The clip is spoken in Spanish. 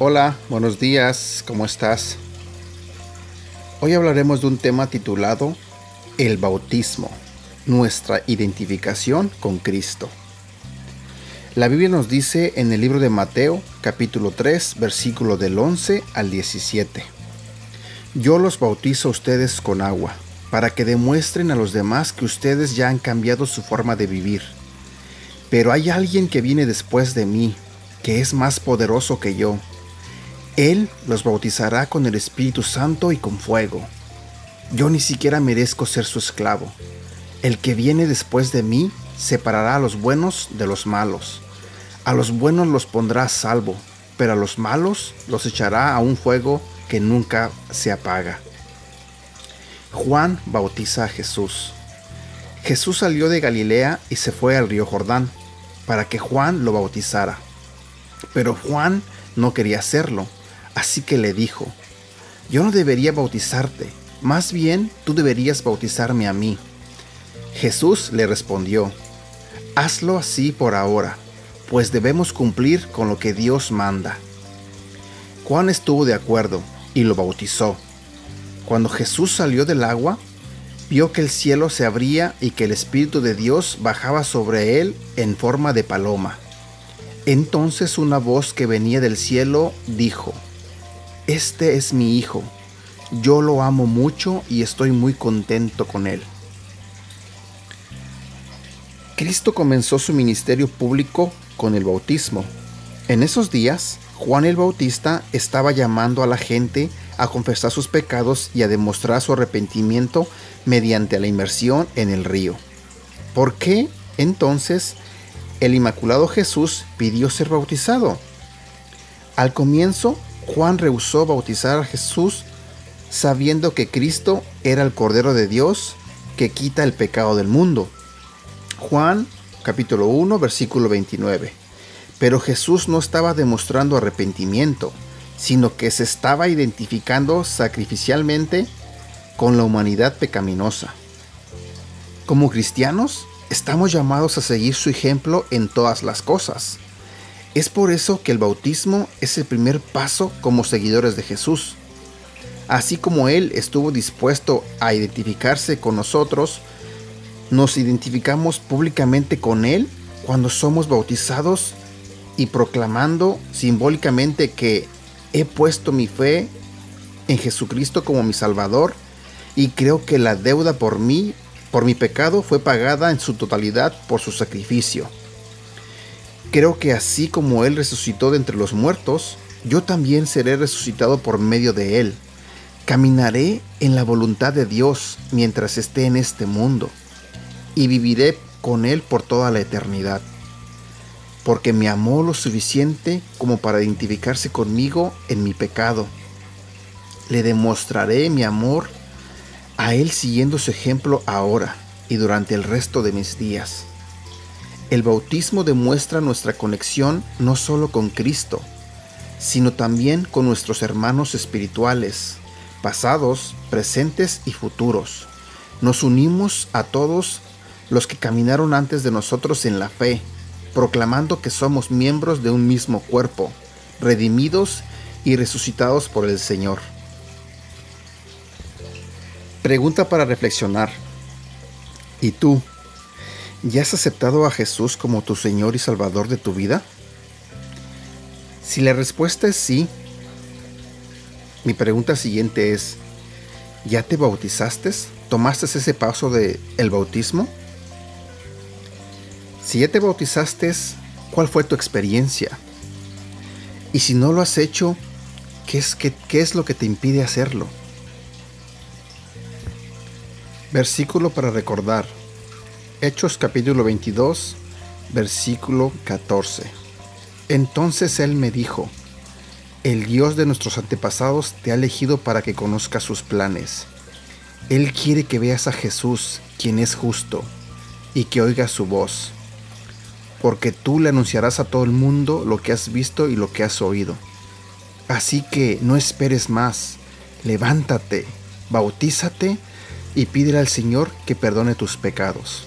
Hola, buenos días, ¿cómo estás? Hoy hablaremos de un tema titulado El bautismo, nuestra identificación con Cristo. La Biblia nos dice en el libro de Mateo, capítulo 3, versículo del 11 al 17. Yo los bautizo a ustedes con agua, para que demuestren a los demás que ustedes ya han cambiado su forma de vivir. Pero hay alguien que viene después de mí, que es más poderoso que yo él los bautizará con el Espíritu Santo y con fuego. Yo ni siquiera merezco ser su esclavo. El que viene después de mí separará a los buenos de los malos. A los buenos los pondrá a salvo, pero a los malos los echará a un fuego que nunca se apaga. Juan bautiza a Jesús. Jesús salió de Galilea y se fue al río Jordán para que Juan lo bautizara. Pero Juan no quería hacerlo Así que le dijo, yo no debería bautizarte, más bien tú deberías bautizarme a mí. Jesús le respondió, hazlo así por ahora, pues debemos cumplir con lo que Dios manda. Juan estuvo de acuerdo y lo bautizó. Cuando Jesús salió del agua, vio que el cielo se abría y que el Espíritu de Dios bajaba sobre él en forma de paloma. Entonces una voz que venía del cielo dijo, este es mi hijo, yo lo amo mucho y estoy muy contento con él. Cristo comenzó su ministerio público con el bautismo. En esos días, Juan el Bautista estaba llamando a la gente a confesar sus pecados y a demostrar su arrepentimiento mediante la inmersión en el río. ¿Por qué entonces el Inmaculado Jesús pidió ser bautizado? Al comienzo Juan rehusó bautizar a Jesús sabiendo que Cristo era el Cordero de Dios que quita el pecado del mundo. Juan capítulo 1 versículo 29. Pero Jesús no estaba demostrando arrepentimiento, sino que se estaba identificando sacrificialmente con la humanidad pecaminosa. Como cristianos, estamos llamados a seguir su ejemplo en todas las cosas. Es por eso que el bautismo es el primer paso como seguidores de Jesús. Así como Él estuvo dispuesto a identificarse con nosotros, nos identificamos públicamente con Él cuando somos bautizados y proclamando simbólicamente que he puesto mi fe en Jesucristo como mi Salvador y creo que la deuda por mí, por mi pecado, fue pagada en su totalidad por su sacrificio. Creo que así como Él resucitó de entre los muertos, yo también seré resucitado por medio de Él. Caminaré en la voluntad de Dios mientras esté en este mundo y viviré con Él por toda la eternidad. Porque me amó lo suficiente como para identificarse conmigo en mi pecado. Le demostraré mi amor a Él siguiendo su ejemplo ahora y durante el resto de mis días. El bautismo demuestra nuestra conexión no solo con Cristo, sino también con nuestros hermanos espirituales, pasados, presentes y futuros. Nos unimos a todos los que caminaron antes de nosotros en la fe, proclamando que somos miembros de un mismo cuerpo, redimidos y resucitados por el Señor. Pregunta para reflexionar. ¿Y tú? ¿Ya has aceptado a Jesús como tu Señor y Salvador de tu vida? Si la respuesta es sí, mi pregunta siguiente es, ¿ya te bautizaste? ¿Tomaste ese paso de el bautismo? Si ya te bautizaste, ¿cuál fue tu experiencia? Y si no lo has hecho, ¿qué es, qué, qué es lo que te impide hacerlo? Versículo para recordar. Hechos capítulo 22, versículo 14. Entonces él me dijo, el Dios de nuestros antepasados te ha elegido para que conozcas sus planes. Él quiere que veas a Jesús, quien es justo, y que oigas su voz, porque tú le anunciarás a todo el mundo lo que has visto y lo que has oído. Así que no esperes más, levántate, bautízate y pídele al Señor que perdone tus pecados.